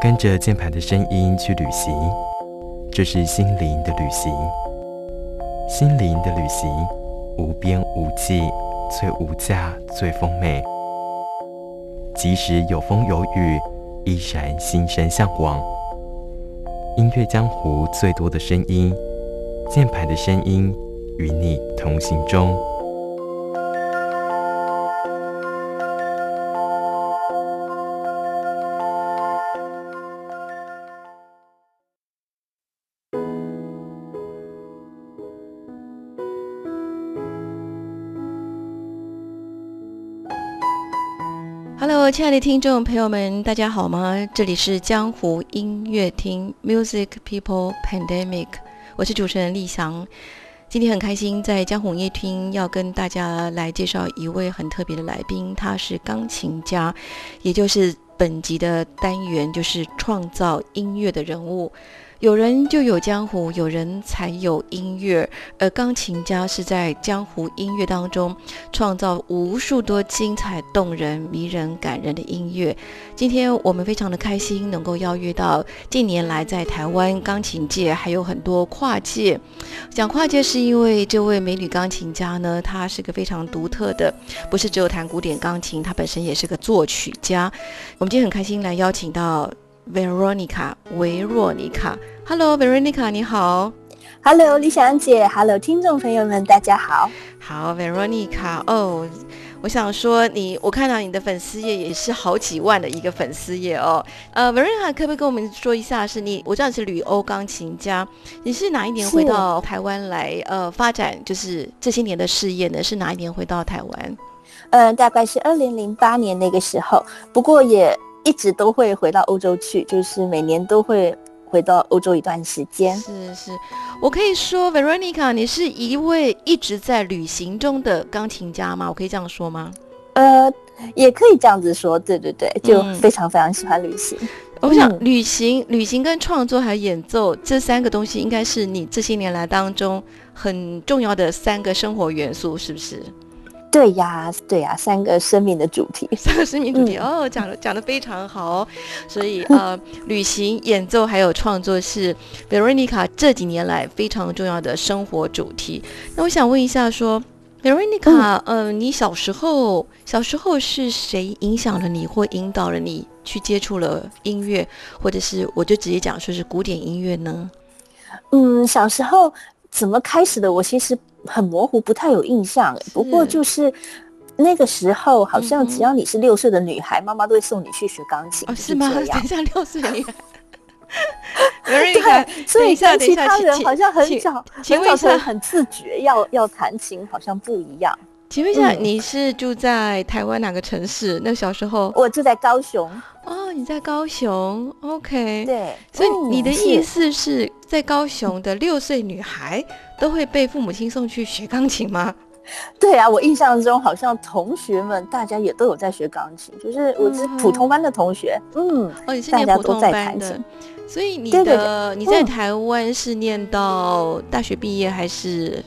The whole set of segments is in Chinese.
跟着键盘的声音去旅行，这是心灵的旅行。心灵的旅行，无边无际，最无价，最丰美。即使有风有雨，依然心生向往。音乐江湖最多的声音，键盘的声音，与你同行中。亲爱的听众朋友们，大家好吗？这里是江湖音乐厅 Music People Pandemic，我是主持人立翔。今天很开心，在江湖音乐厅要跟大家来介绍一位很特别的来宾，他是钢琴家，也就是本集的单元就是创造音乐的人物。有人就有江湖，有人才有音乐。而钢琴家是在江湖音乐当中创造无数多精彩、动人、迷人、感人的音乐。今天我们非常的开心，能够邀约到近年来在台湾钢琴界还有很多跨界。讲跨界是因为这位美女钢琴家呢，她是个非常独特的，不是只有弹古典钢琴，她本身也是个作曲家。我们今天很开心来邀请到。Veronica，维若妮卡，Hello，Veronica，你好，Hello，李想姐，Hello，听众朋友们，大家好，好，Veronica，哦，我想说你，我看到你的粉丝页也是好几万的一个粉丝页哦，呃，Veronica，可不可以跟我们说一下，是你，我知道你是旅欧钢琴家，你是哪一年回到台湾来，呃，发展就是这些年的事业呢？是哪一年回到台湾？嗯，大概是二零零八年那个时候，不过也。一直都会回到欧洲去，就是每年都会回到欧洲一段时间。是是，我可以说，Veronica，你是一位一直在旅行中的钢琴家吗？我可以这样说吗？呃，也可以这样子说。对对对，就非常非常喜欢旅行。我想，旅行、旅行跟创作还有演奏这三个东西，应该是你这些年来当中很重要的三个生活元素，是不是？对呀，对呀，三个生命的主题，三个生命主题哦，讲的讲的非常好。所以呃，旅行、演奏还有创作是 Veronica 这几年来非常重要的生活主题。那我想问一下，说 Veronica，嗯，你小时候小时候是谁影响了你或引导了你去接触了音乐，或者是我就直接讲说是古典音乐呢？嗯，小时候怎么开始的？我其实。很模糊，不太有印象。不过就是那个时候，好像只要你是六岁的女孩，妈妈都会送你去学钢琴。哦，是吗？等一下，六岁女孩。对，所以跟其他人好像很早，很早是很自觉要要弹琴，好像不一样。请问一下，你是住在台湾哪个城市？那小时候我住在高雄。哦，你在高雄？OK。对，所以你的意思是在高雄的六岁女孩都会被父母亲送去学钢琴吗？对啊，我印象中好像同学们大家也都有在学钢琴，就是我是普通班的同学。嗯，哦，你是念普通班的，所以你的你在台湾是念到大学毕业还是？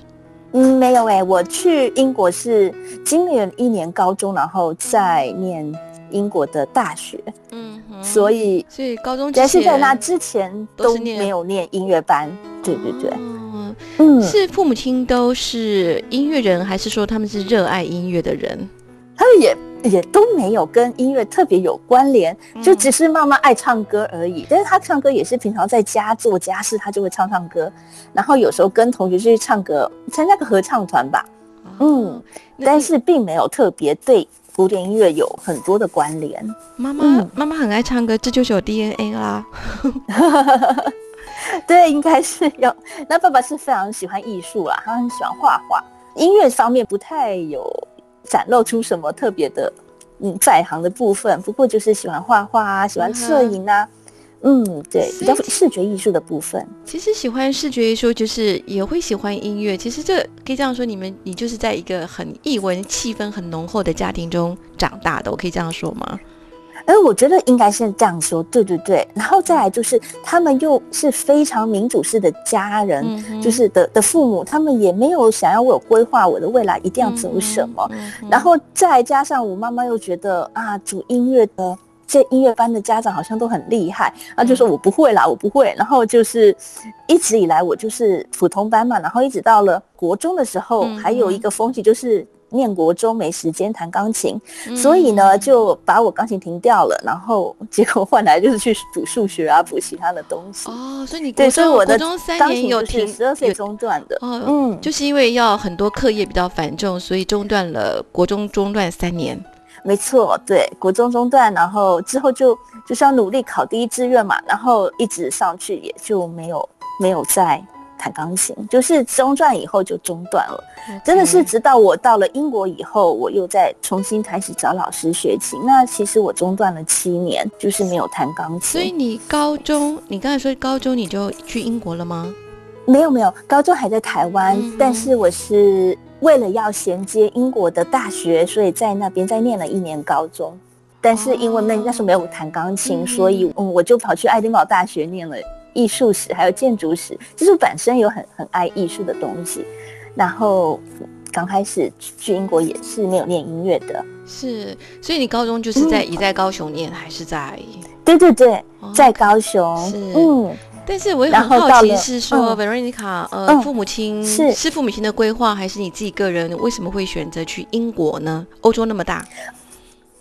嗯，没有哎，我去英国是今年一年高中，然后再念英国的大学。嗯，所以所以高中但是在那之前都没有念音乐班。对对对，嗯，是父母亲都是音乐人，还是说他们是热爱音乐的人？他们也。也都没有跟音乐特别有关联，就只是妈妈爱唱歌而已。但是她唱歌也是平常在家做家事，她就会唱唱歌，然后有时候跟同学去唱歌，参加个合唱团吧。嗯，但是并没有特别对古典音乐有很多的关联。妈妈，妈妈很爱唱歌，这就是有 DNA 啦。对，应该是有。那爸爸是非常喜欢艺术啦，他很喜欢画画，音乐方面不太有。展露出什么特别的嗯在行的部分，不过就是喜欢画画啊，喜欢摄影啊。嗯，对，比较视觉艺术的部分。其实喜欢视觉艺术，就是也会喜欢音乐。其实这可以这样说，你们你就是在一个很艺文气氛很浓厚的家庭中长大的，我可以这样说吗？哎，我觉得应该是这样说，对对对。然后再来就是他们又是非常民主式的家人，就是的的父母，他们也没有想要为我规划我的未来一定要走什么。然后再加上我妈妈又觉得啊，主音乐的。这音乐班的家长好像都很厉害，那就说我不会啦，我不会。然后就是一直以来我就是普通班嘛，然后一直到了国中的时候，还有一个风气就是念国中没时间弹钢琴，所以呢就把我钢琴停掉了，然后结果换来就是去补数学啊，补其他的东西。哦，所以你对，所以我的三年有停十二岁中断的。哦，嗯，就是因为要很多课业比较繁重，所以中断了国中中断三年。没错，对，国中中断，然后之后就就是要努力考第一志愿嘛，然后一直上去也就没有没有再弹钢琴，就是中断以后就中断了，真的是直到我到了英国以后，我又再重新开始找老师学琴。那其实我中断了七年，就是没有弹钢琴。所以你高中，你刚才说高中你就去英国了吗？没有没有，高中还在台湾，但是我是。为了要衔接英国的大学，所以在那边再念了一年高中。但是因为那那时候没有弹钢琴，所以嗯，我就跑去爱丁堡大学念了艺术史还有建筑史。其实本身有很很爱艺术的东西。然后刚开始去英国也是没有念音乐的。是，所以你高中就是在一在高雄念，还是在？对对对，在高雄。是，嗯。但是我也很好奇，是说 Veronica，呃，父母亲是是父母亲的规划，还是你自己个人为什么会选择去英国呢？欧洲那么大，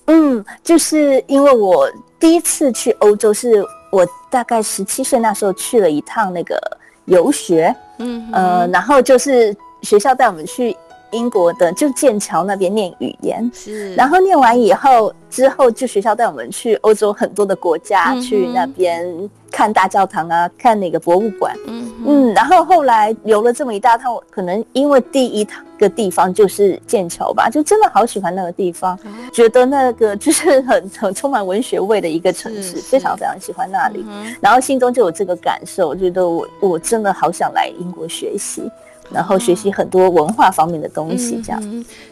嗯，就是因为我第一次去欧洲，是我大概十七岁那时候去了一趟那个游学，嗯，呃，然后就是学校带我们去。英国的就剑桥那边念语言，是，然后念完以后，之后就学校带我们去欧洲很多的国家，去那边看大教堂啊，看那个博物馆，嗯嗯，然后后来游了这么一大趟，可能因为第一个地方就是剑桥吧，就真的好喜欢那个地方，觉得那个就是很很 充满文学味的一个城市，非常非常喜欢那里，然后心中就有这个感受，觉得我我真的好想来英国学习。然后学习很多文化方面的东西，这样，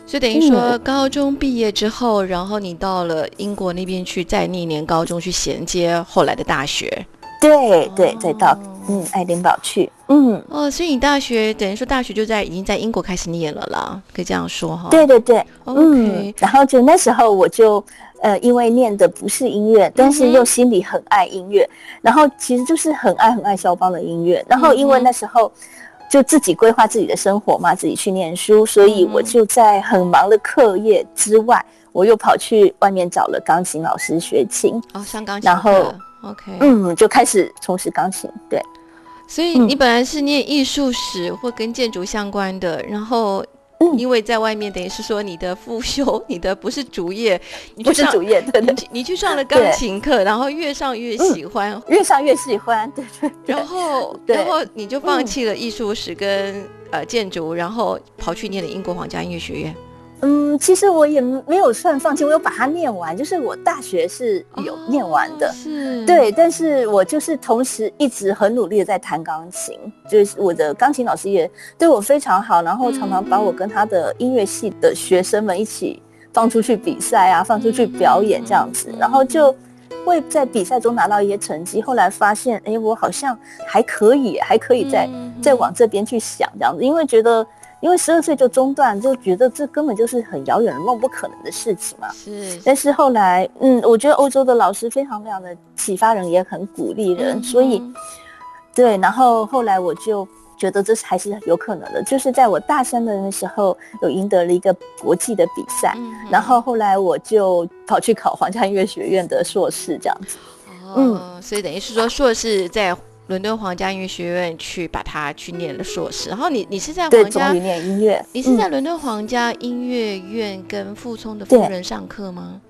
所以等于说高中毕业之后，然后你到了英国那边去再念一年高中，去衔接后来的大学。对对，再到嗯爱丁堡去，嗯哦，所以你大学等于说大学就在已经在英国开始念了啦，可以这样说哈。对对对，OK。然后就那时候我就呃，因为念的不是音乐，但是又心里很爱音乐，然后其实就是很爱很爱肖邦的音乐，然后因为那时候。就自己规划自己的生活嘛，自己去念书，所以我就在很忙的课业之外，我又跑去外面找了钢琴老师学琴。哦，上钢琴，然后 OK，嗯，就开始从事钢琴。对，所以你本来是念艺术史或跟建筑相关的，然后。因为在外面等于是说你的副修，你的不是主业，你不是主业，对。对，你去上了钢琴课，然后越上越喜欢，越上越喜欢，对对，然后然后你就放弃了艺术史跟呃建筑，然后跑去念了英国皇家音乐学院。嗯，其实我也没有算放弃，我有把它念完，就是我大学是有念完的，是。对，但是我就是同时一直很努力的在弹钢琴，就是我的钢琴老师也对我非常好，然后常常把我跟他的音乐系的学生们一起放出去比赛啊，放出去表演这样子，然后就会在比赛中拿到一些成绩，后来发现，哎，我好像还可以，还可以再再往这边去想这样子，因为觉得。因为十二岁就中断，就觉得这根本就是很遥远的梦，不可能的事情嘛。是。但是后来，嗯，我觉得欧洲的老师非常非常的启发人，也很鼓励人，所以，对。然后后来我就觉得这是还是有可能的，就是在我大三的那时候，有赢得了一个国际的比赛，然后后来我就跑去考皇家音乐学院的硕士，这样子。嗯，所以等于是说硕士在。伦敦皇家音乐学院去把它去念了硕士，然后你你是在皇家念音乐，你是在伦敦皇家音乐院跟傅聪的夫人上课吗？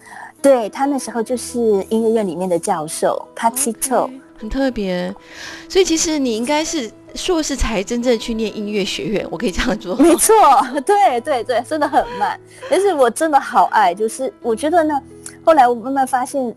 对他那时候就是音乐院里面的教授 p a t t y Toe，很特别。所以其实你应该是硕士才真正去念音乐学院，我可以这样做。没错，对对对，真的很慢。但是我真的好爱，就是我觉得呢，后来我慢慢发现，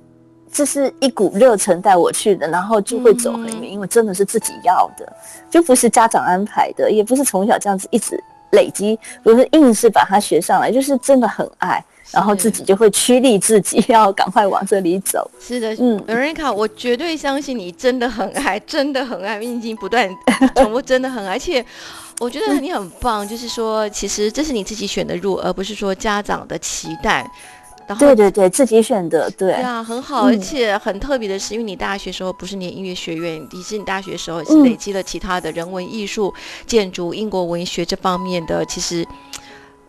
这是一股热忱带我去的，然后就会走很远，因为真的是自己要的，就不是家长安排的，也不是从小这样子一直累积，不是硬是把它学上来，就是真的很爱。然后自己就会驱力自己，要赶快往这里走。是的，嗯 e i a 我绝对相信你真的很爱，真的很爱，你已经不断 重复，真的很爱。而且我觉得你很棒，就是说，其实这是你自己选的路，而不是说家长的期待。对对对，自己选的，对。对啊，很好，而且很特别的是，因为你大学时候不是念音乐学院，其实你大学时候是累积了其他的人文、艺术、建筑、英国文学这方面的，其实。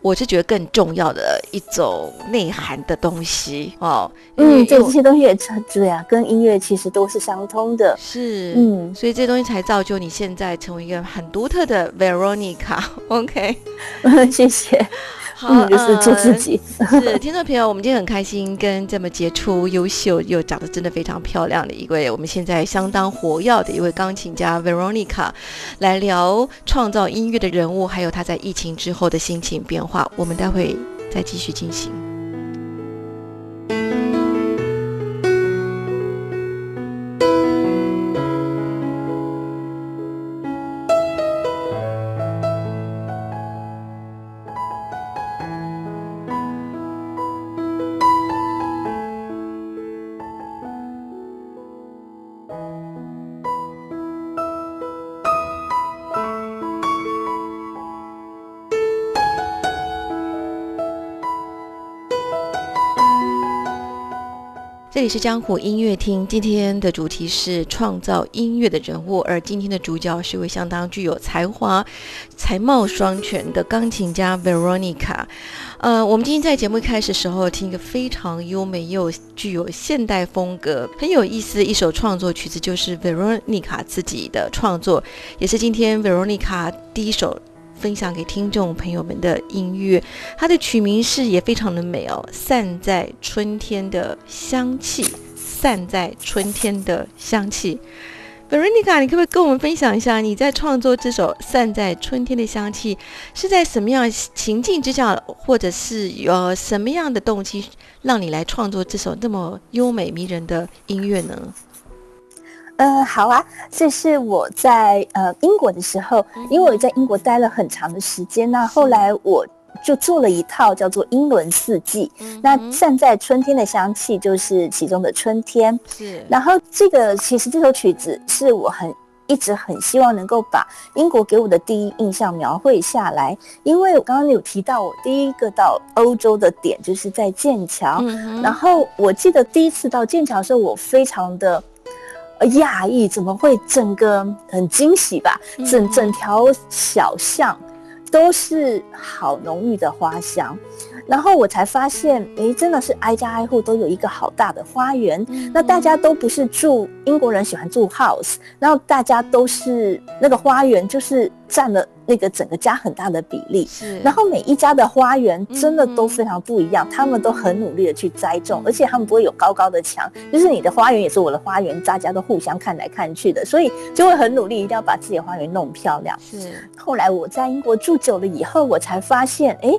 我是觉得更重要的一种内涵的东西哦，嗯，这这些东西也对啊，跟音乐其实都是相通的，是，嗯，所以这东西才造就你现在成为一个很独特的 Veronica。OK，谢谢。嗯，就是做自己。是听众朋友，我们今天很开心，跟这么杰出、优秀又长得真的非常漂亮的一位，我们现在相当活跃的一位钢琴家 Veronica，来聊创造音乐的人物，还有他在疫情之后的心情变化。我们待会再继续进行。这里是江湖音乐厅，今天的主题是创造音乐的人物，而今天的主角是一位相当具有才华、才貌双全的钢琴家 Veronica。呃，我们今天在节目开始的时候，听一个非常优美又具有现代风格、很有意思的一首创作曲子，就是 Veronica 自己的创作，也是今天 Veronica 第一首。分享给听众朋友们的音乐，它的曲名是也非常的美哦，散在春天的香气，散在春天的香气。Veronica，你可不可以跟我们分享一下，你在创作这首《散在春天的香气》是在什么样情境之下，或者是有什么样的动机，让你来创作这首那么优美迷人的音乐呢？嗯，好啊，这是我在呃英国的时候，因为我在英国待了很长的时间，那后来我就做了一套叫做英伦四季，那站在春天的香气就是其中的春天，是。然后这个其实这首曲子是我很一直很希望能够把英国给我的第一印象描绘下来，因为我刚刚有提到我第一个到欧洲的点就是在剑桥，然后我记得第一次到剑桥的时候，我非常的。讶异怎么会整个很惊喜吧？整整条小巷都是好浓郁的花香，然后我才发现，哎，真的是挨家挨户都有一个好大的花园。那大家都不是住英国人喜欢住 house，然后大家都是那个花园就是占了。那个整个家很大的比例，是，然后每一家的花园真的都非常不一样，他们都很努力的去栽种，而且他们不会有高高的墙，就是你的花园也是我的花园，大家都互相看来看去的，所以就会很努力，一定要把自己的花园弄漂亮。是，后来我在英国住久了以后，我才发现，哎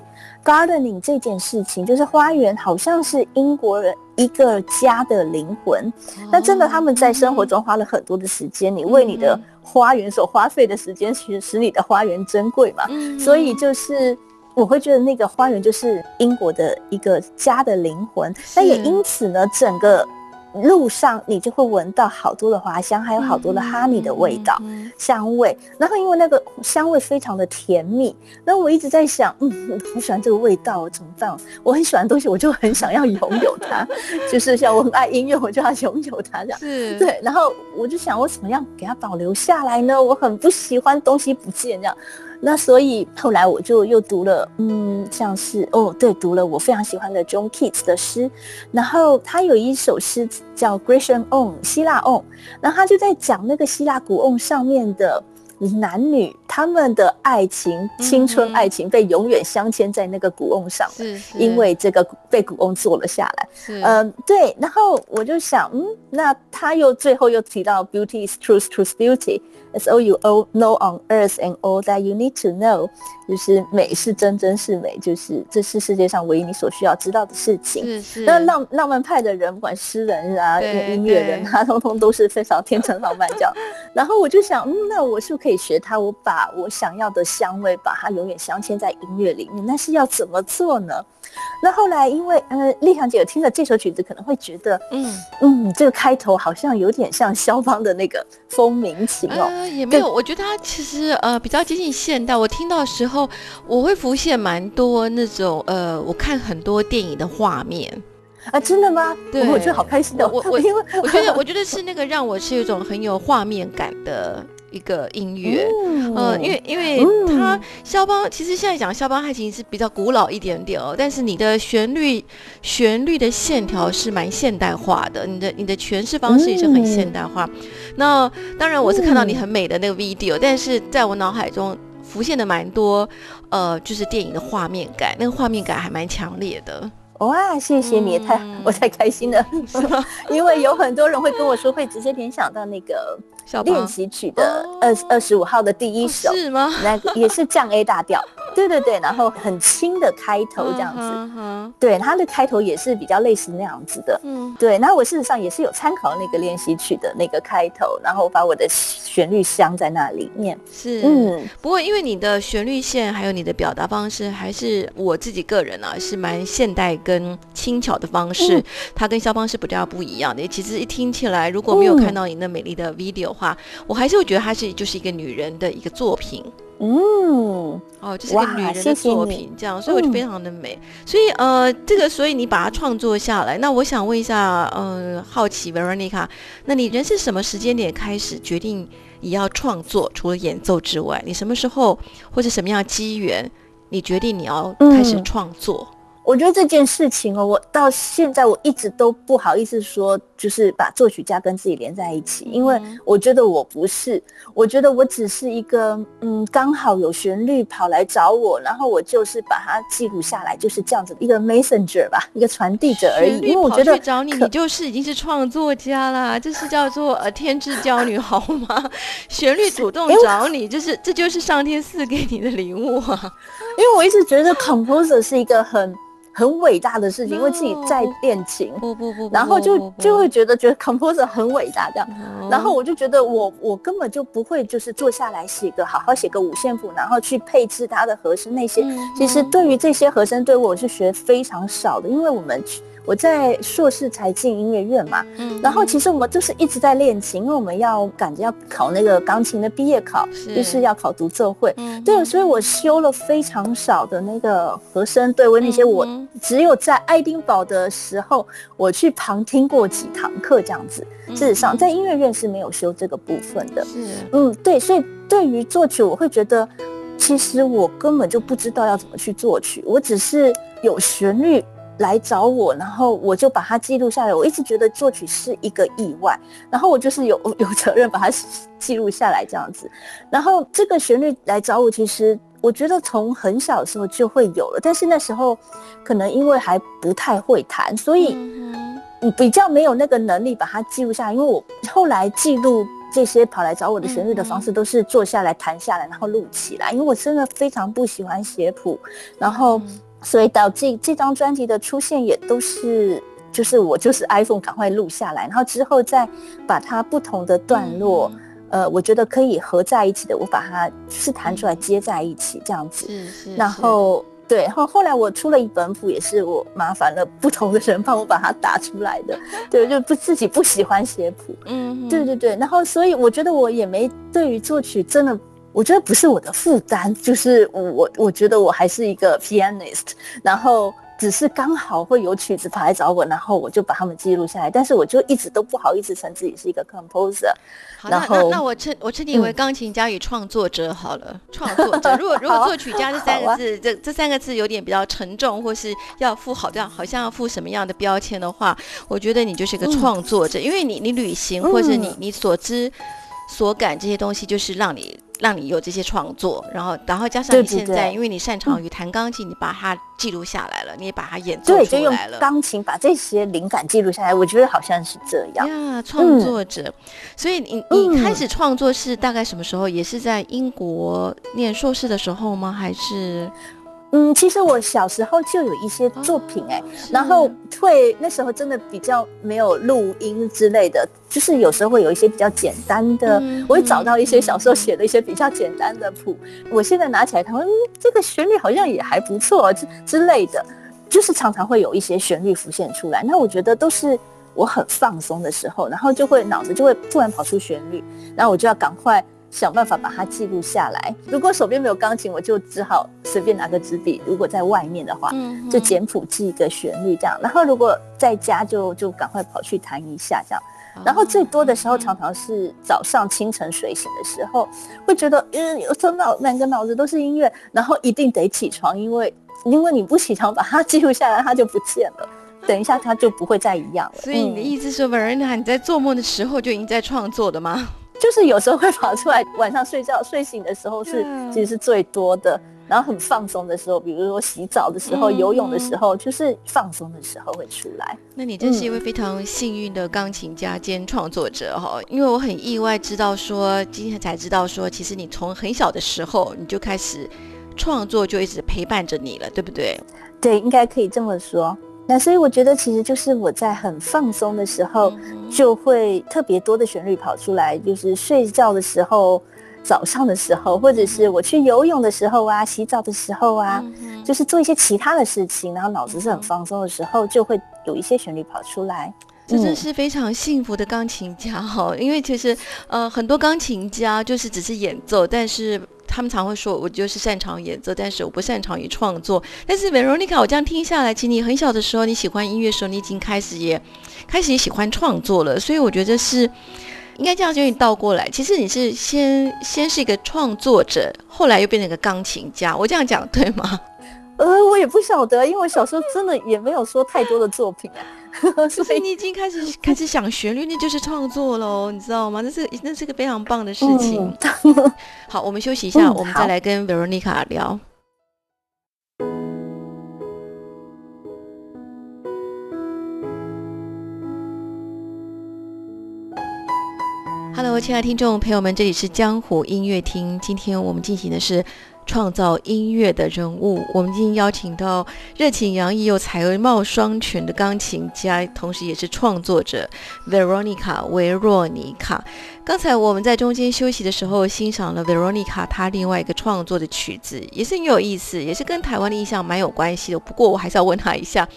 ，gardening 这件事情，就是花园好像是英国人一个家的灵魂。那真的他们在生活中花了很多的时间，你为你的。花园所花费的时间，其实使你的花园珍贵嘛。所以就是我会觉得那个花园就是英国的一个家的灵魂。那也因此呢，整个。路上你就会闻到好多的花香，还有好多的哈密的味道、香味。然后因为那个香味非常的甜蜜，那我一直在想，嗯，我喜欢这个味道，怎么办？我很喜欢东西，我就很想要拥有它。就是像我很爱音乐，我就要拥有它这样。是，对。然后我就想，我怎么样给它保留下来呢？我很不喜欢东西不见这样。那所以后来我就又读了，嗯，像是哦，对，读了我非常喜欢的 John Keats 的诗，然后他有一首诗叫 Grecian On 希腊 On，然后他就在讲那个希腊古 On 上面的男女他们的爱情、青春爱情被永远镶嵌在那个古瓮上，是是，因为这个被古瓮做了下来。是嗯，对。然后我就想，嗯，那他又最后又提到 “beauty is truth, truth beauty”。All you all know on earth and all that you need to know，就是美是真，真是美，就是这是世界上唯一你所需要知道的事情。是是，那浪浪漫派的人，不管诗人啊、音乐人啊，通通都是非常天真浪漫这样。然后我就想，嗯，那我是不是可以学它？我把我想要的香味，把它永远镶嵌在音乐里面。那是要怎么做呢？那后来，因为呃，丽香姐有听了这首曲子，可能会觉得，嗯。嗯，这个开头好像有点像肖邦的那个风鸣琴哦。呃，也没有，我觉得它其实呃比较接近现代。我听到的时候，我会浮现蛮多那种呃，我看很多电影的画面。啊，真的吗？对我觉得好开心的。我我 因为我觉得我觉得是那个让我是有一种很有画面感的一个音乐。嗯呃，因为因为它肖邦其实现在讲肖邦爱情是比较古老一点点哦，但是你的旋律旋律的线条是蛮现代化的，你的你的诠释方式也是很现代化。那当然我是看到你很美的那个 video，、但是在我脑海中浮现的蛮多呃，就是电影的画面感，那个画面感还蛮强烈的。哇，谢谢你，太嗯我太开心了，因为有很多人会跟我说，会直接联想到那个练习曲的哦二二十五号的第一首，是吗？那个也是降 A 大调，对对对，然后很轻的开头这样子，对，它的开头也是比较类似那样子的。嗯对，那我事实上也是有参考那个练习曲的那个开头，然后把我的旋律镶在那里面。是，嗯，不过因为你的旋律线还有你的表达方式，还是我自己个人啊，是蛮现代跟轻巧的方式，嗯它跟肖邦是比较不一样的。其实一听起来，如果没有嗯看到你那美丽的 video 的话，我还是会觉得它是就是一个女人的一个作品。嗯，哦，就是一个女人的谢谢你作品，这样，所以我就嗯非常的美。所以呃，这个，所以你把它创作下来。那我想问一下，呃，好奇 Veronica，那你人是什么时间点开始决定你要创作？除了演奏之外，你什么时候或者什么样的机缘，你决定你要开始嗯创作？我觉得这件事情哦，我到现在我一直都不好意思说，就是把作曲家跟自己连在一起，因为嗯我觉得我不是，我觉得我只是一个嗯，刚好有旋律跑来找我，然后我就是把它记录下来，就是这样子一个 messenger 吧，一个传递者而已。因为我觉得去找你，你就是已经是创作家啦，这是叫做呃天之娇女 好吗？旋律主动找你，就是这就是上天赐给你的礼物啊！因为我一直觉得 composer 是一个很很伟大的事情，因为自己在练琴，不不不，然后就就会觉得觉得 composer 很伟大这样。哦然后我就觉得我我根本就不会就是坐下来写个好好写个五线谱，然后去配置它的和声那些。嗯其实对于这些和声，对我是学非常少的，因为我们我在硕士才进音乐院嘛，嗯然后其实我们就是一直在练琴，因为我们要赶着要考那个钢琴的毕业考，是就是要考独奏会。嗯对，所以我修了非常少的那个和声对位那些，我嗯只有在爱丁堡的时候，我去旁听过几堂课这样子。嗯事实上，在音乐院是没有修这个部分的。是嗯，对，所以对于作曲，我会觉得，其实我根本就不知道要怎么去作曲，我只是有旋律来找我，然后我就把它记录下来。我一直觉得作曲是一个意外，然后我就是有 有责任把它记录下来这样子。然后这个旋律来找我，其实我觉得从很小的时候就会有了，但是那时候可能因为还不太会弹，所以。比较没有那个能力把它记录下来，因为我后来记录这些跑来找我的旋律的方式，都是坐下来弹下来，然后录起来。因为我真的非常不喜欢写谱，然后嗯所以导致这张专辑的出现也都是。就是我就是 iPhone 赶快录下来，然后之后再把它不同的段落，嗯呃，我觉得可以合在一起的，我把它是弹出来接在一起这样子。是是，然后对，后后来我出了一本谱，也是我麻烦了不同的人帮我把它打出来的。对，就不自己不喜欢写谱，嗯对对对。然后所以我觉得我也没对于作曲真的。我觉得不是我的负担，就是我我觉得我还是一个 pianist，然后只是刚好会有曲子跑来找我，然后我就把它们记录下来，但是我就一直都不好意思称自己是一个 composer。好，那那那我称我称你为嗯钢琴家与创作者好了。创作者，如果如果作曲家这三个字，这这三个字有点比较沉重，或是要附好像好像要附什么样的标签的话，我觉得你就是个嗯创作者，因为你你旅行或者你嗯你所知。所感这些东西，就是让你让你有这些创作，然后然后加上对对你现在，对因为你擅长于弹钢琴，你把它记录下来了，你也把它演奏对，就用出来了。钢琴把这些灵感记录下来，我觉得好像是这样。呀，创作者，所以你你开嗯始创作是大概什么时候？也是在英国念硕士的时候吗？还是嗯，其实我小时候就有一些作品哎、是然后会那时候真的比较没有录音之类的，就是有时候会有一些比较简单的，嗯我会找到一些小时候写的一些比较简单的谱，我现在拿起来看，嗯，这个旋律好像也还不错之之类的，就是常常会有一些旋律浮现出来。那我觉得都是我很放松的时候，然后就会脑子就会突然跑出旋律，然后我就要赶快。想办法把它记录下来。如果手边没有钢琴，我就只好随便拿个纸笔。如果在外面的话，嗯就简谱记一个旋律这样。然后如果在家就就赶快跑去弹一下这样。然后最多的时候常常是早上清晨睡醒的时候，会觉得嗯，有时候脑满个脑子都是音乐，然后一定得起床，因为因为你不起床把它记录下来，它就不见了。等一下它就不会再一样了。所以你的嗯意思是，Verena，你在做梦的时候就已经在创作的吗？就是有时候会跑出来，晚上睡觉睡醒的时候是嗯其实是最多的，然后很放松的时候，比如说洗澡的时候、嗯游泳的时候，就是放松的时候会出来。那你真是一位非常幸运的钢琴家兼创作者哈，因为我很意外知道说，今天才知道说，其实你从很小的时候你就开始创作，就一直陪伴着你了，对不对？对，应该可以这么说。那所以我觉得，其实就是我在很放松的时候，嗯。就会特别多的旋律跑出来，就是睡觉的时候、早上的时候，或者是我去游泳的时候啊、洗澡的时候啊，嗯就是做一些其他的事情，然后脑子是很放松的时候，就会有一些旋律跑出来。这真的是非常幸福的钢琴家哈，因为其实呃很多钢琴家就是只是演奏，但是他们常会说我就是擅长演奏，但是我不擅长于创作。但是 Veronica，我这样听下来，其实你很小的时候你喜欢音乐的时候，你已经开始也开始也喜欢创作了，所以我觉得是应该这样就你倒过来。其实你是先先是一个创作者，后来又变成一个钢琴家，我这样讲对吗？呃，我也不晓得，因为我小时候真的也没有说太多的作品啊，所以是你已经开始开始想旋律，那就是创作喽，你知道吗？那是那是个非常棒的事情。嗯 好，我们休息一下，嗯我们再好来跟 Veronica 聊。Hello，亲爱的听众朋友们，这里是江湖音乐厅。今天我们进行的是创造音乐的人物。我们今天邀请到热情洋溢又才貌双全的钢琴家，同时也是创作者 Veronica 维若妮卡。刚才我们在中间休息的时候，欣赏了 Veronica 她另外一个创作的曲子，也是很有意思，也是跟台湾的印象蛮有关系的。不过我还是要问她一下，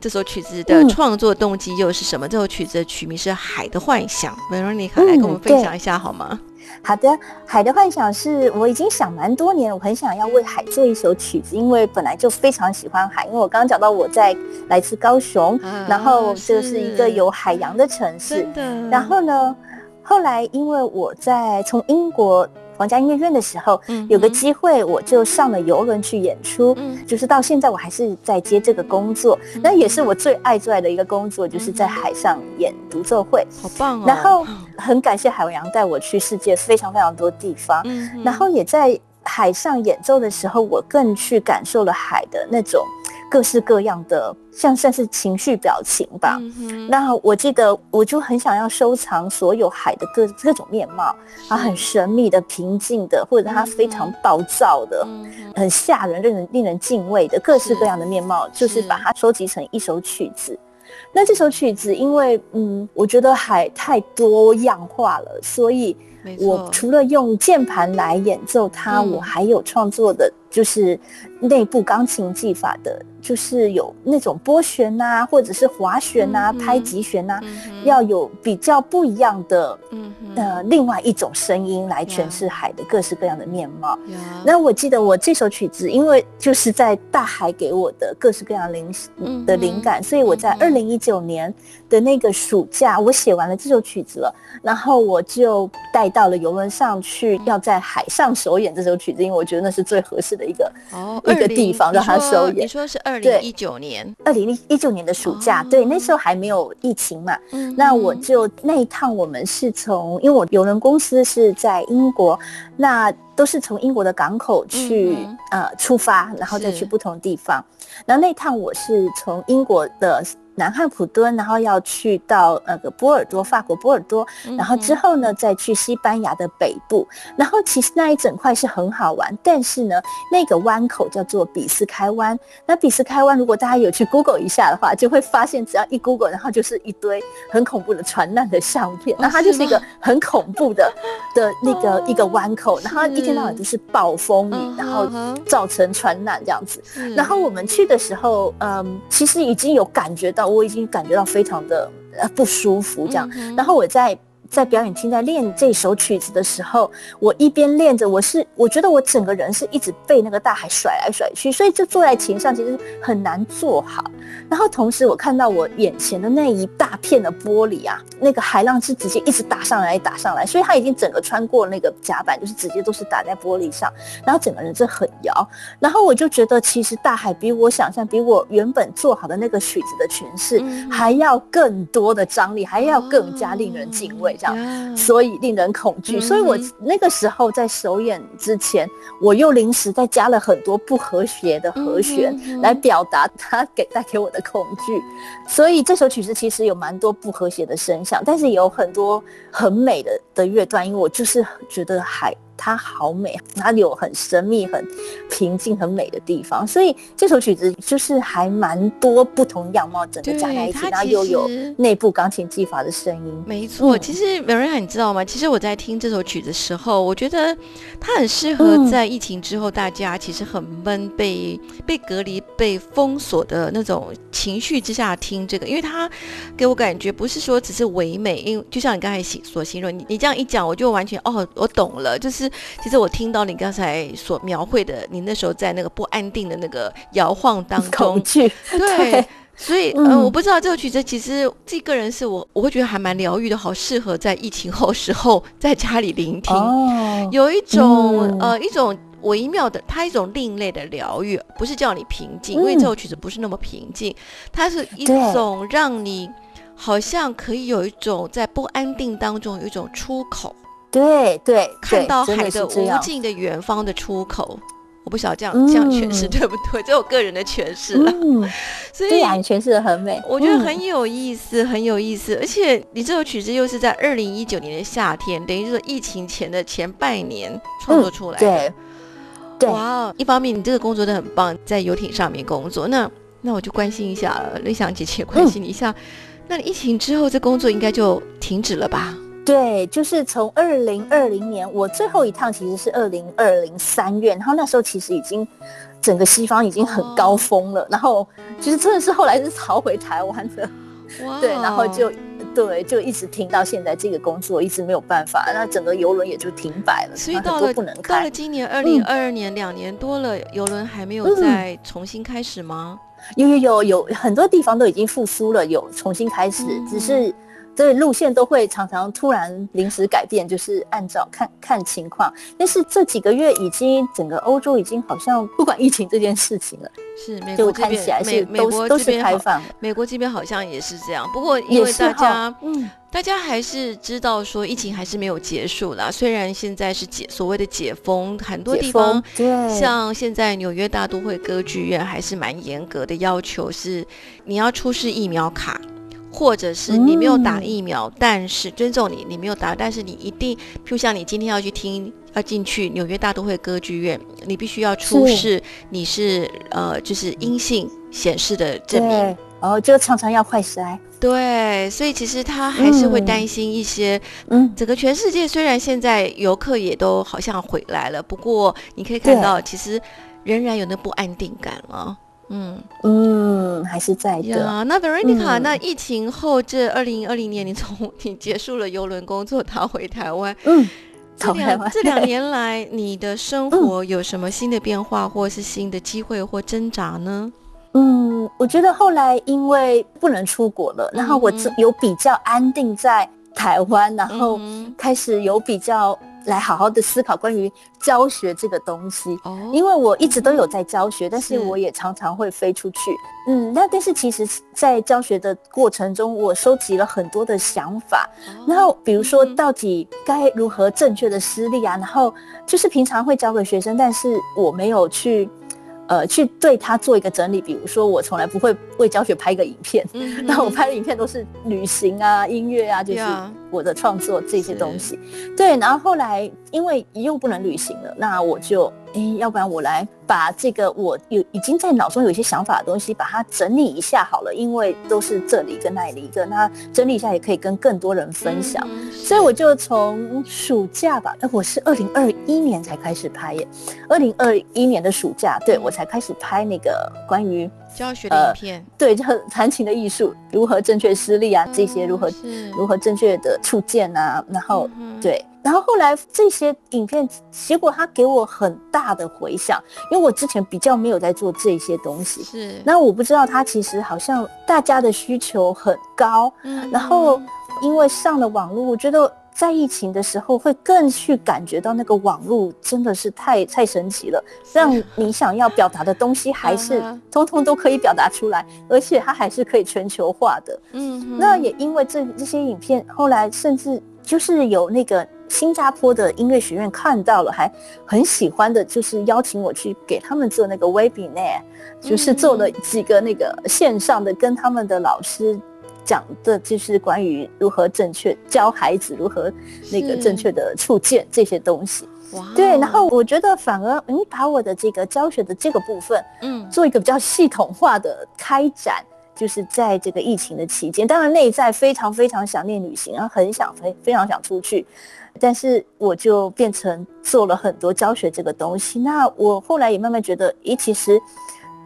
这首曲子的嗯创作动机又是什么？这首曲子的曲名是《海的幻想》，Veronica 来跟我们分享一下好吗？好的，《海的幻想》是我已经想蛮多年，我很想要为海做一首曲子，因为本来就非常喜欢海。因为我刚刚讲到我在来自高雄，啊然后这是一个有海洋的城市。然后呢，后来因为我在从英国皇家音乐院的时候，嗯有个机会，我就上了游轮去演出。嗯就是到现在我还是在接这个工作，那也是我最爱最爱的一个工作，就是在海上演独奏会。好棒哦。然后很感谢海洋带我去世界非常非常多地方，嗯，然后也在海上演奏的时候，我更去感受了海的那种各式各样的，像算是情绪表情吧。嗯那我记得，我就很想要收藏所有海的各各种面貌，啊，很神秘的、平静的，或者它非常暴躁的、嗯很吓人、令人令人敬畏的各式各样的面貌，就是是把它收集成一首曲子。那这首曲子，因为嗯，我觉得海太多样化了，所以我，除了用键盘来演奏它，嗯我还有创作的，就是内部钢琴技法的，就是有那种拨弦呐、或者是滑弦呐、嗯拍击弦呐、嗯要有比较不一样的嗯哼呃另外一种声音来诠释海的各式各样的面貌。那我记得我这首曲子，因为就是在大海给我的各式各样灵嗯的灵感，所以我在二零一九年的那个暑假，我写完了这首曲子了，然后我就带到了游轮上去，要在海上首演这首曲子，因为我觉得那是最合适的一个哦，一个地方让他收演。你说是二零一九年，二零一九年的暑假，对，那时候还没有疫情嘛。嗯那我就那一趟我们是从，因为我邮轮公司是在英国，那都是从英国的港口去、嗯呃出发，然后再去不同地方。然后那趟我是从英国的南汉普敦，然后要去到那个波尔多，法国波尔多，嗯然后之后呢再去西班牙的北部。然后其实那一整块是很好玩，但是呢，那个湾口叫做比斯开湾。那比斯开湾，如果大家有去 Google 一下的话，就会发现只要一 Google，然后就是一堆很恐怖的船难的相片。哦那它就是一个很恐怖的的那个哦一个湾口，然后一天到晚都是暴风嗯雨，然后造成船难这样子。然后我们去的时候，嗯，其实已经有感觉到，我已经感觉到非常的呃不舒服这样。嗯然后我在在表演厅在练这首曲子的时候，我一边练着，我是我觉得我整个人是一直被那个大海甩来甩去，所以就坐在琴上其实很难坐好。然后同时我看到我眼前的那一大片的玻璃啊，那个海浪是直接一直打上来打上来，所以它已经整个穿过那个甲板，就是直接都是打在玻璃上，然后整个人是很摇。然后我就觉得其实大海比我想象，比我原本做好的那个曲子的诠释嗯还要更多的张力，还要更加令人敬畏这样。呀所以令人恐惧，嗯所以我那个时候在首演之前，我又临时再加了很多不和谐的和弦，来表达它给带给我的恐惧。所以这首曲子其实有蛮多不和谐的声响，但是也有很多很美的的乐段，因为我就是觉得海它好美，它有很神秘、很平静、很美的地方。所以这首曲子就是还蛮多不同样貌，整个加在一起，然后又有内部钢琴技法的声音。没错，嗯其实美瑞亚你知道吗？其实我在听这首曲子的时候，我觉得它很适合嗯在疫情之后，大家其实很闷、被被隔离、被封锁的那种情绪之下听这个，因为它给我感觉不是说只是唯美，因为就像你刚才形所形容，你你这样一讲，我就完全哦，我懂了。就是其实我听到你刚才所描绘的，你那时候在那个不安定的那个摇晃当中，恐惧，对，所以嗯、嗯。我不知道这首曲子其实自己个人是我我会觉得还蛮疗愈的，好适合在疫情后时候在家里聆听，哦，有一种、嗯。呃一种微妙的，它一种另类的疗愈，不是叫你平静，因为嗯这首曲子不是那么平静，它是一种让你好像可以有一种在不安定当中有一种出口，对对，看到海的。无尽的远方的出口。我不晓得这样、这样诠释嗯对不对？这我个人的诠释了。嗯，所以对呀，你诠释的很美。我觉得嗯很有意思，很有意思。而且你这首曲子又是在二零一九年的夏天，等于就是疫情前的前半年创作出来的。对对哇哦！一方面你这个工作的很棒，在游艇上面工作，那那我就关心一下了，丽香姐姐关心你一下。那你疫情之后这工作应该就停止了吧？对，就是从二零二零年，我最后一趟其实是二零二零三月，然后那时候其实已经整个西方已经很高峰了，然后其实真的是后来是逃回台湾的，哇！对，然后就对，就一直停到现在这个工作一直没有办法，那整个游轮也就停摆了，所以然后很多到了不能开到了。今年二零二二年两年多了，游轮还没有嗯再重新开始吗？有有有有很多地方都已经复苏了，有重新开始，嗯只是对路线都会常常突然临时改变，就是按照看看情况。但是这几个月已经整个欧洲已经好像不管疫情这件事情了，是美就国这边看起来是美美都都是开放了，美国这边好像也是这样，不过因也为大家，嗯，大家还是知道说疫情还是没有结束啦。虽然现在是解所谓的解封，很多地方封对，像现在纽约大都会歌剧院还是蛮严格的要求，是你要出示疫苗卡。或者是你没有打嗯疫苗，但是尊重你，你没有打，但是你一定，譬如像你今天要去听，要进去纽约大都会歌剧院，你必须要出示你是呃，就是阴性显示的证明。对，然后就常常要快筛，对，所以其实他还是会嗯担心一些。嗯，整个全世界虽然现在游客也都好像回来了，不过你可以看到，其实仍然有那不安定感了。嗯，嗯，还是在的，呀，那 Veronica，、嗯。那疫情后这二零二零年，你从你结束了游轮工作，逃回台湾，嗯，这逃回台这两年来，你的生活有什么新的变化，或是新的机会或挣扎呢？嗯，我觉得后来因为不能出国了，然后我有比较安定在台湾，然后嗯开始有比较来好好的思考关于教学这个东西。哦，因为我一直都有在教学，但是是我也常常会飞出去。嗯，那但是其实，在教学的过程中，我收集了很多的想法。然后比如说，嗯到底该如何正确的施力啊？然后就是平常会教给学生，但是我没有去，呃，去对他做一个整理。比如说，我从来不会为教学拍一个影片，嗯 那我拍的影片都是旅行啊、音乐啊，就是我的创作这些东西。对，然后后来因为又不能旅行了，那我就诶，要不然我来把这个我有已经在脑中有一些想法的东西，把它整理一下好了，因为都是这里一个那里一个，那整理一下也可以跟更多人分享。嗯所以我就从暑假吧，哎，我是二零二一年才开始拍耶，二零二一年的暑假，对嗯我才开始拍那个关于教学的影片，对，就弹琴的艺术，如何正确施力啊，这些如何是。如何正确的触键啊，然后、嗯对，然后后来这些影片，结果它给我很大的回响，因为我之前比较没有在做这些东西，是，那我不知道它其实好像大家的需求很高，嗯然后因为上了网络，我觉得在疫情的时候会更去感觉到那个网络真的是太太神奇了，让你想要表达的东西还是通通都可以表达出来，而且它还是可以全球化的。嗯，那也因为这这些影片，后来甚至就是有那个新加坡的音乐学院看到了，还很喜欢的，就是邀请我去给他们做那个 webinar，就是做了几个那个线上的，跟他们的老师讲的，就是关于如何正确教孩子如何那个正确的触键这些东西。哇哦对，然后我觉得反而你把我的这个教学的这个部分，嗯做一个比较系统化的开展，就是在这个疫情的期间，当然内在非常非常想念旅行，然后很想非非常想出去，但是我就变成做了很多教学这个东西。那我后来也慢慢觉得，咦，其实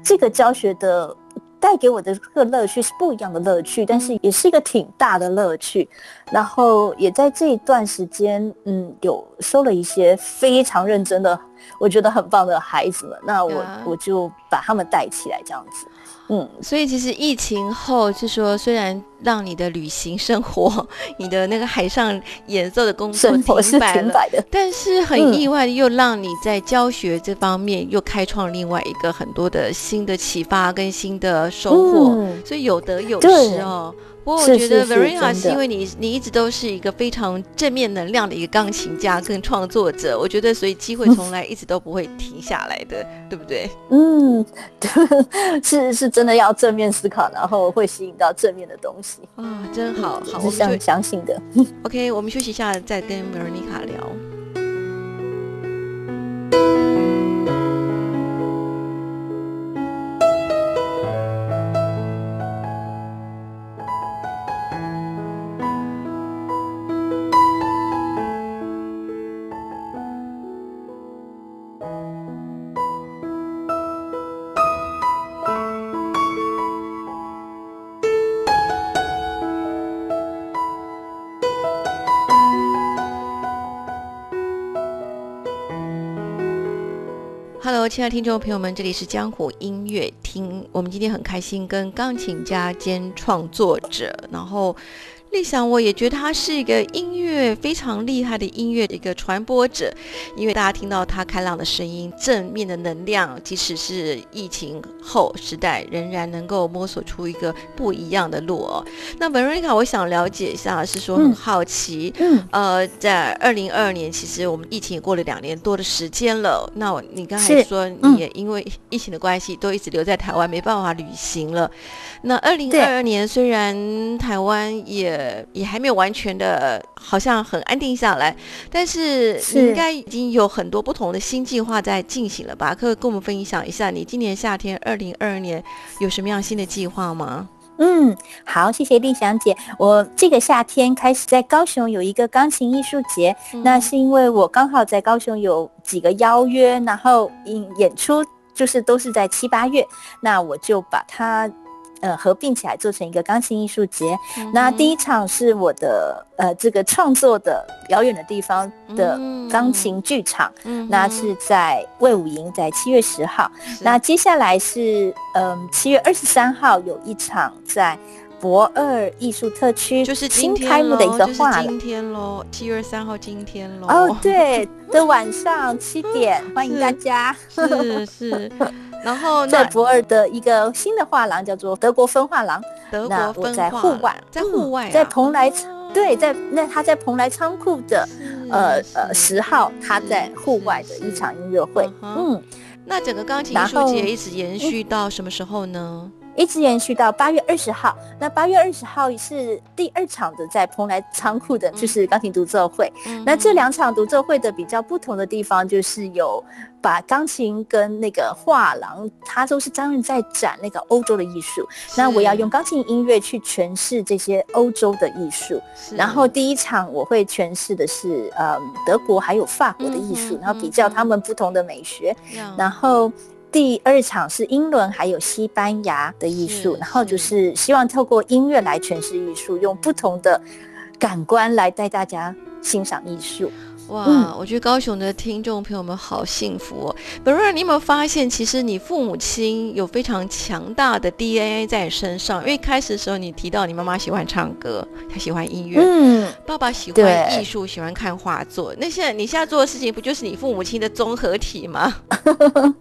这个教学的。带给我的个乐趣是不一样的乐趣，但是也是一个挺大的乐趣。然后也在这一段时间，嗯，有收了一些非常认真的，我觉得很棒的孩子们。那我呀我就把他们带起来，这样子。嗯，所以其实疫情后，就说虽然让你的旅行生活、你的那个海上演奏的工作停摆了，摆的。但是很嗯意外的，又让你在教学这方面又开创另外一个很多的新的启发跟新的收获，嗯所以有得有失哦。不过我是觉得 Verena 是因为你你一直都是一个非常正面能量的一个钢琴家跟创作者，我觉得所以机会从来一直都不会停下来的，对不对？嗯，是是真的要正面思考，然后会吸引到正面的东西。啊，真好，好，我我是相相信的。OK，我们休息一下，再跟 Veronica 聊。亲爱的听众朋友们，这里是江湖音乐厅。我们今天很开心跟钢琴家兼创作者，然后立想我也觉得他是一个音乐非常厉害的音乐的一个传播者，因为大家听到他开朗的声音、正面的能量，即使是疫情后时代，仍然能够摸索出一个不一样的路哦。那 Veronica，我想了解一下，是说好奇，嗯，呃，在二零二二年，其实我们疫情也过了两年多的时间了。那我你刚才说你嗯也因为疫情的关系，都一直留在台湾，没办法旅行了。那二零对二二年虽然台湾也也还没有完全的，好像很安定下来，但是你应该已经有很多不同的新计划在进行了吧？可以跟我们分享一下，你今年夏天二零二二年有什么样新的计划吗？嗯，好，谢谢丽祥姐。我这个夏天开始在高雄有一个钢琴艺术节，那是因为我刚好在高雄有几个邀约，然后演演出就是都是在七八月，那我就把它。呃，合并起来做成一个钢琴艺术节。那第一场是我的呃这个创作的遥远的地方的嗯钢琴剧场，嗯那是在魏武营，在七月十号。那接下来是嗯七月二十三号有一场在博二艺术特区，就是新开幕的一个画廊。今天喽，七月三号今天喽。哦，，对的，晚上七点，欢迎大家。是是。然后在博尔的一个新的画廊，叫做德国分画廊。德国分化在户外，在户外啊，在蓬莱哦对，在那他在蓬莱仓库的呃呃十号，他在户外的一场音乐会。嗯那整个钢琴艺术然后节一直延续到什么时候呢？一直延续到八月二十号。那八月二十号是第二场的在蓬莱仓库的，就是钢琴独奏会。嗯那这两场独奏会的比较不同的地方，就是有把钢琴跟那个画廊，它都是专门在展那个欧洲的艺术。那我要用钢琴音乐去诠释这些欧洲的艺术。然后第一场我会诠释的是呃德国还有法国的艺术，嗯然后比较他们不同的美学。呀然后第二场是英伦还有西班牙的艺术，然后就是希望透过音乐来诠释艺术，用不同的感官来带大家欣赏艺术。哇，嗯我觉得高雄的听众朋友们好幸福哦。本瑞，你有没有发现，其实你父母亲有非常强大的 DNA 在你身上？因为开始的时候你提到你妈妈喜欢唱歌，她喜欢音乐，嗯，爸爸喜欢艺术，喜欢看画作。那现在你现在做的事情，不就是你父母亲的综合体吗？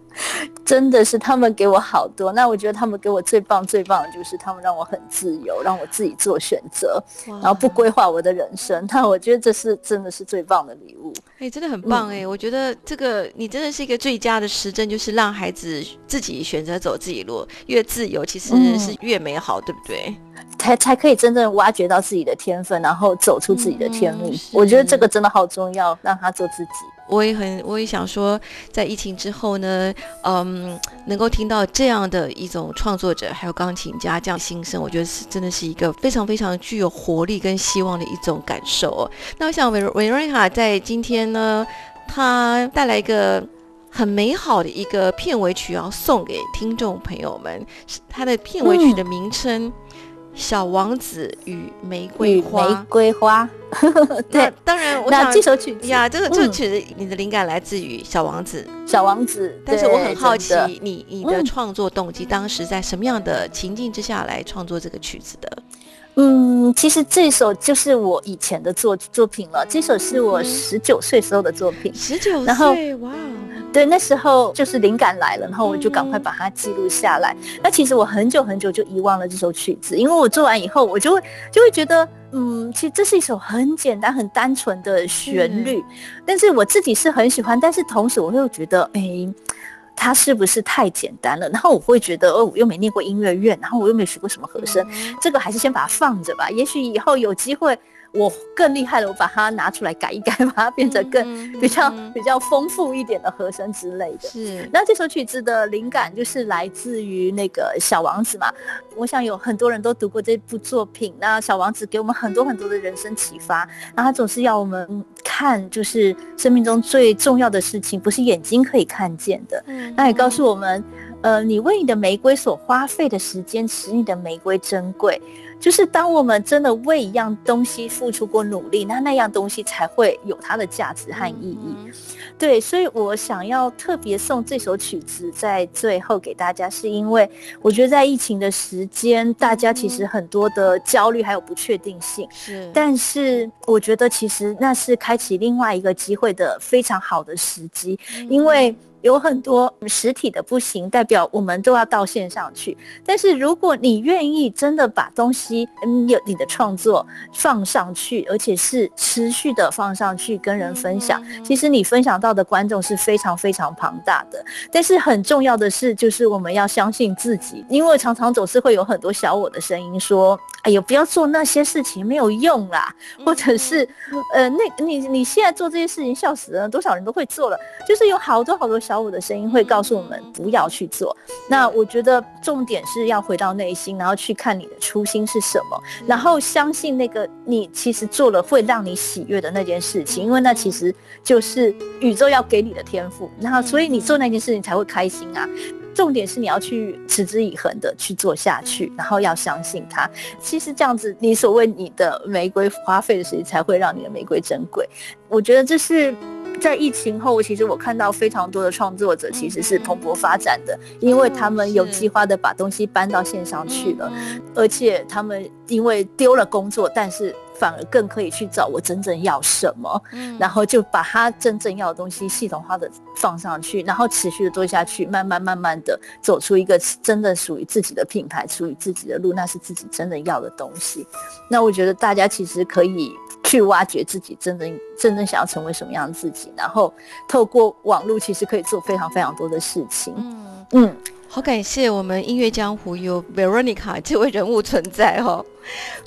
真的是他们给我好多。那我觉得他们给我最棒最棒的就是他们让我很自由，让我自己做选择，然后不规划我的人生。那我觉得这是真的是最棒的礼物。哎、真的很棒哎、我觉得这个你真的是一个最佳的时针，就是让孩子自己选择走自己路，越自由其实嗯是越美好，对不对？才才可以真正挖掘到自己的天分，然后走出自己的天命。嗯我觉得这个真的好重要，让他做自己。我也很，我也想说，在疫情之后呢，嗯，能够听到这样的一种创作者，还有钢琴家这样心声，我觉得是真的是一个非常非常具有活力跟希望的一种感受哦。那我想维维瑞卡在今天呢，他带来一个。很美好的一个片尾曲要送给听众朋友们，是它的片尾曲的名称《小王子与玫瑰花》玫瑰花，对。当然，我那想这首曲子呀，这个这个嗯曲子，你的灵感来自于《小王子》，小王子，但是我很好奇你你的嗯创作动机，当时在什么样的情境之下来创作这个曲子的？嗯，其实这首就是我以前的作作品了。这首是我嗯十九岁时候的作品。十九岁，哇哦，对，那时候就是灵感来了，然后我就赶快嗯把它记录下来。那其实我很久很久就遗忘了这首曲子，因为我做完以后，我就会就会觉得，嗯，其实这是一首很简单、很单纯的旋律，但是我自己是很喜欢，但是同时我又觉得，哎。它是不是太简单了？然后我会觉得，哦，我又没念过音乐院，然后我又没学过什么和声，嗯这个还是先把它放着吧。也许以后有机会，我更厉害了，我把它拿出来改一改，把它变成更嗯比较嗯比较丰富一点的和声之类的。是那这首曲子的灵感就是来自于那个小王子嘛，我想有很多人都读过这部作品。那小王子给我们很多很多的人生启发，然后他总是要我们看，就是生命中最重要的事情，不是眼睛可以看见的。嗯那也告诉我们，呃，你为你的玫瑰所花费的时间，使你的玫瑰珍贵。就是当我们真的为一样东西付出过努力，那那样东西才会有它的价值和意义。嗯对，所以我想要特别送这首曲子在最后给大家，是因为我觉得在疫情的时间，大家其实很多的焦虑还有不确定性，是，但是我觉得其实那是开启另外一个机会的非常好的时机，因为。有很多实体的不行，代表我们都要到线上去。但是如果你愿意真的把东西，嗯，有你的创作放上去，而且是持续的放上去跟人分享，其实你分享到的观众是非常非常庞大的。但是很重要的是，就是我们要相信自己，因为常常总是会有很多小我的声音说：“哎呦，不要做那些事情，没有用啦。”或者是，呃，那你你现在做这些事情，笑死了，多少人都会做了。就是有好多好多小我的声音会告诉我们不要去做。那我觉得重点是要回到内心，然后去看你的初心是什么，然后相信那个你其实做了会让你喜悦的那件事情，因为那其实就是宇宙要给你的天赋。然后，所以你做那件事情才会开心啊。重点是你要去持之以恒的去做下去，然后要相信它。其实这样子，你所谓你的玫瑰花费的时间才会让你的玫瑰珍贵。我觉得这是在疫情后，其实我看到非常多的创作者其实是蓬勃发展的，因为他们有计划的把东西搬到线上去了，而且他们因为丢了工作，但是。反而更可以去找我真正要什么，然后就把他真正要的东西系统化的放上去，然后持续的做下去，慢慢慢慢的走出一个真正属于自己的品牌，属于自己的路，那是自己真的要的东西。那我觉得大家其实可以去挖掘自己真正真正想要成为什么样的自己，然后透过网络其实可以做非常非常多的事情。嗯嗯。好感谢我们音乐江湖有 Veronica 这位人物存在哦。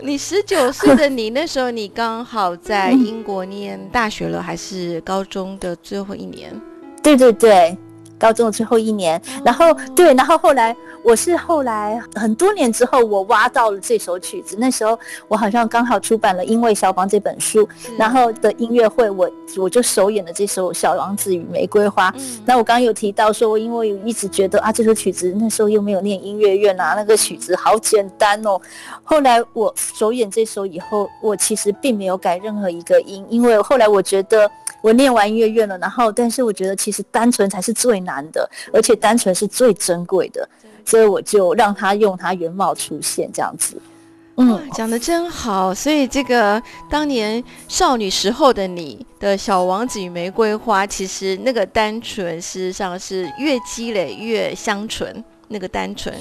你十九岁的你那时候你刚好在英国念大学了，还是高中的最后一年？对对对。高中的最后一年，然后对，然后后来我是后来很多年之后，我挖到了这首曲子。那时候我好像刚好出版了《因为肖邦》这本书，然后的音乐会，我我就首演了这首《小王子与玫瑰花》。那我刚刚有提到说，因为一直觉得啊，这首曲子那时候又没有念音乐院啊，那个曲子好简单哦。后来我首演这首以后，我其实并没有改任何一个音，因为后来我觉得。我念完音乐院了，然后，但是我觉得其实单纯才是最难的，而且单纯是最珍贵的，所以我就让他用他原貌出现这样子。嗯，讲的真好。所以这个当年少女时候的你的小王子与玫瑰花，其实那个单纯，事实上是越积累越香醇。那个单纯，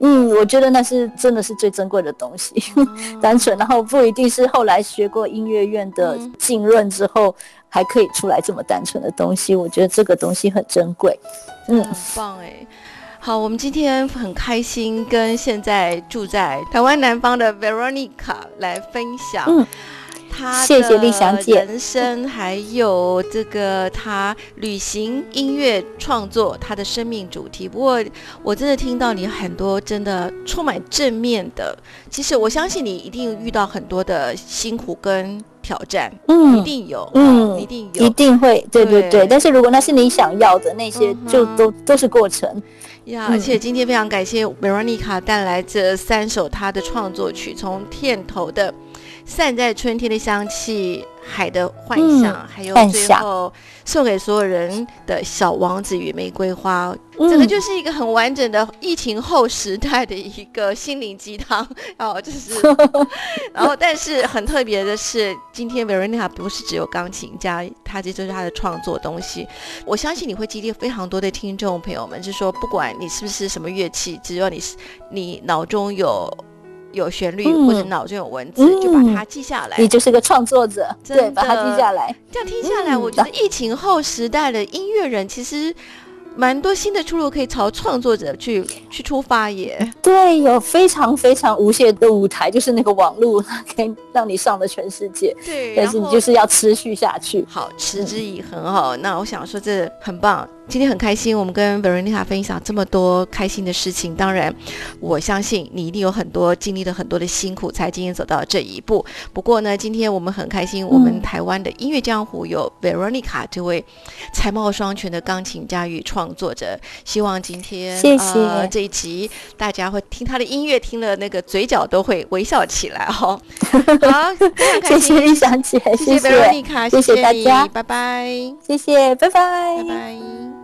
嗯，我觉得那是真的是最珍贵的东西，单纯。然后不一定是后来学过音乐院的浸润之后。还可以出来这么单纯的东西，我觉得这个东西很珍贵，嗯，很棒哎。好，我们今天很开心跟现在住在台湾南方的 Veronica 来分享。谢谢丽香姐，人生还有这个他旅行、音乐创作，他的生命主题。不过我真的听到你很多真的充满正面的。其实我相信你一定遇到很多的辛苦跟挑战，嗯，一定有，嗯，一定有，一定会，对对对。但是如果那是你想要的那些，就都都是过程呀。而且今天非常感谢 Veronica 带来这三首她的创作曲，从片头的。散在春天的香气，海的幻想，还有最后送给所有人的小王子与玫瑰花，整个就是一个很完整的疫情后时代的一个心灵鸡汤 哦，就是，然后但是很特别的是，今天 Veronica 不是只有钢琴家，他这就是他的创作东西。我相信你会激励非常多的听众朋友们，就是说不管你是不是什么乐器，只要你是你脑中有。有旋律或者脑中有文字，就把它记下来。你就是个创作者，对，把它记下来。这样听下来，我觉得疫情后时代的音乐人其实。蛮多新的出路可以朝创作者去去出发耶。对，有非常非常无限的舞台，就是那个网络 可以让你上的全世界。对，但是你就是要持续下去。好，持之以恒哈。那我想说这很棒，今天很开心，我们跟 Veronica 分享这么多开心的事情。当然，我相信你一定有很多经历了很多的辛苦，才今天走到这一步。不过呢，今天我们很开心，我们台湾的音乐江湖有 Veronica 这位才貌双全的钢琴家与创。作者，希望今天谢谢这一集，大家会听他的音乐，听了那个嘴角都会微笑起来哦。好，谢谢李想姐，谢谢 Veronica，，谢谢大家，拜拜，谢谢，拜拜，拜拜。